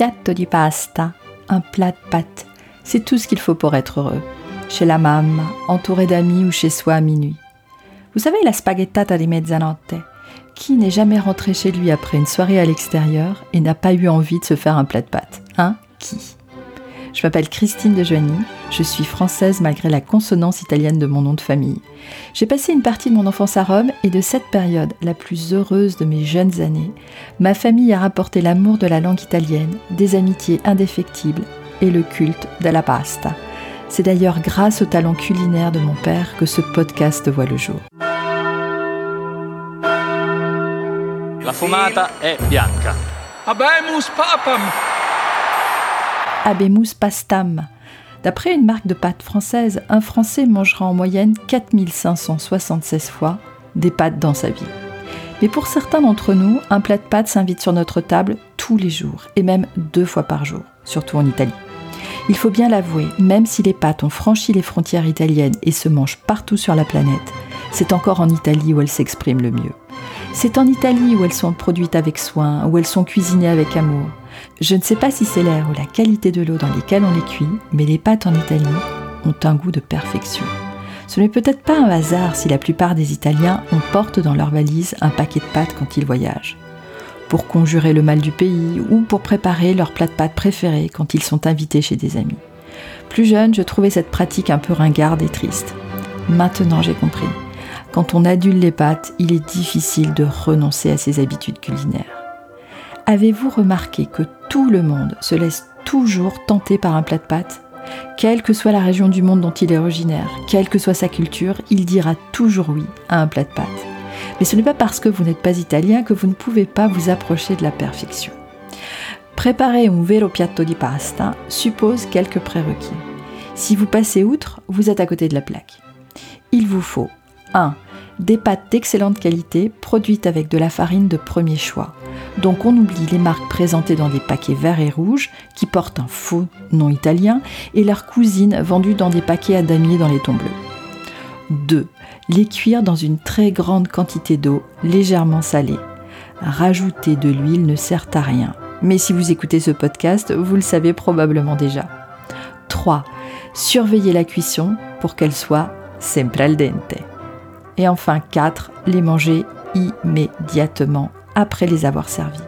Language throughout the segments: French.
piatto di pasta, un plat de pâtes. C'est tout ce qu'il faut pour être heureux. Chez la mamma, entouré d'amis ou chez soi à minuit. Vous savez la spaghettata di mezzanotte Qui n'est jamais rentré chez lui après une soirée à l'extérieur et n'a pas eu envie de se faire un plat de pâtes Hein? Qui? Je m'appelle Christine de Joigny, je suis française malgré la consonance italienne de mon nom de famille. J'ai passé une partie de mon enfance à Rome et de cette période, la plus heureuse de mes jeunes années, ma famille a rapporté l'amour de la langue italienne, des amitiés indéfectibles et le culte de la pasta. C'est d'ailleurs grâce au talent culinaire de mon père que ce podcast voit le jour. La fumata è bianca. Habemus papam Abemus pastam. D'après une marque de pâtes française, un Français mangera en moyenne 4576 fois des pâtes dans sa vie. Mais pour certains d'entre nous, un plat de pâtes s'invite sur notre table tous les jours, et même deux fois par jour, surtout en Italie. Il faut bien l'avouer, même si les pâtes ont franchi les frontières italiennes et se mangent partout sur la planète, c'est encore en Italie où elles s'expriment le mieux. C'est en Italie où elles sont produites avec soin, où elles sont cuisinées avec amour. Je ne sais pas si c'est l'air ou la qualité de l'eau dans lesquelles on les cuit, mais les pâtes en Italie ont un goût de perfection. Ce n'est peut-être pas un hasard si la plupart des Italiens emportent dans leur valise un paquet de pâtes quand ils voyagent. Pour conjurer le mal du pays ou pour préparer leur plat de pâtes préféré quand ils sont invités chez des amis. Plus jeune, je trouvais cette pratique un peu ringarde et triste. Maintenant, j'ai compris. Quand on adule les pâtes, il est difficile de renoncer à ses habitudes culinaires. Avez-vous remarqué que tout le monde se laisse toujours tenter par un plat de pâtes? Quelle que soit la région du monde dont il est originaire, quelle que soit sa culture, il dira toujours oui à un plat de pâtes. Mais ce n'est pas parce que vous n'êtes pas italien que vous ne pouvez pas vous approcher de la perfection. Préparer un vero piatto di pasta suppose quelques prérequis. Si vous passez outre, vous êtes à côté de la plaque. Il vous faut 1. Des pâtes d'excellente qualité produites avec de la farine de premier choix. Donc on oublie les marques présentées dans des paquets verts et rouges qui portent un faux nom italien et leurs cousines vendues dans des paquets à damier dans les tons bleus. 2. Les cuire dans une très grande quantité d'eau légèrement salée. Rajouter de l'huile ne sert à rien. Mais si vous écoutez ce podcast, vous le savez probablement déjà. 3. Surveiller la cuisson pour qu'elle soit sempre al dente. Et enfin 4. Les manger immédiatement après les avoir servis.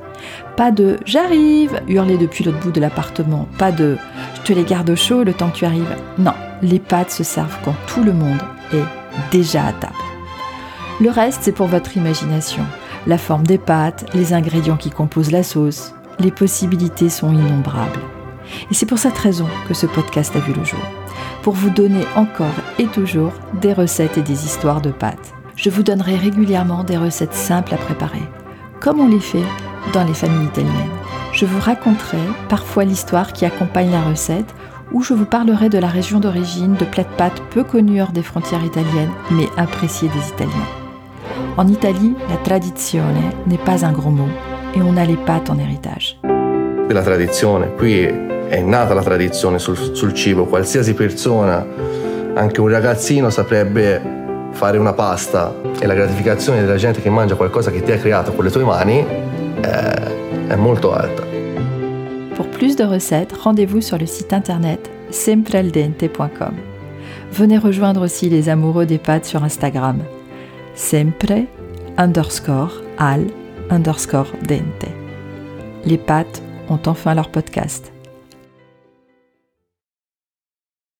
Pas de j'arrive, hurler depuis l'autre bout de l'appartement. Pas de je te les garde au chaud le temps que tu arrives. Non, les pâtes se servent quand tout le monde est déjà à table. Le reste, c'est pour votre imagination. La forme des pâtes, les ingrédients qui composent la sauce, les possibilités sont innombrables. Et c'est pour cette raison que ce podcast a vu le jour. Pour vous donner encore et toujours des recettes et des histoires de pâtes. Je vous donnerai régulièrement des recettes simples à préparer, comme on les fait dans les familles italiennes. Je vous raconterai parfois l'histoire qui accompagne la recette ou je vous parlerai de la région d'origine de plats de pâtes peu connus hors des frontières italiennes, mais appréciés des Italiens. En Italie, la tradizione n'est pas un gros mot et on a les pâtes en héritage. La tradizione, qui è nata la tradizione sul, sul cibo, qualsiasi persona, anche un ragazzino saprebbe fare una pasta e la gratificazione della gente che mangia qualcosa che ti hai creato con le tue mani è, è molto alta. Pour plus de recettes, rendez-vous sur le site internet semprealdente.com. Venez rejoindre aussi les amoureux des pâtes sur Instagram. Sempre underscore al underscore dente. Les pâtes ont enfin leur podcast.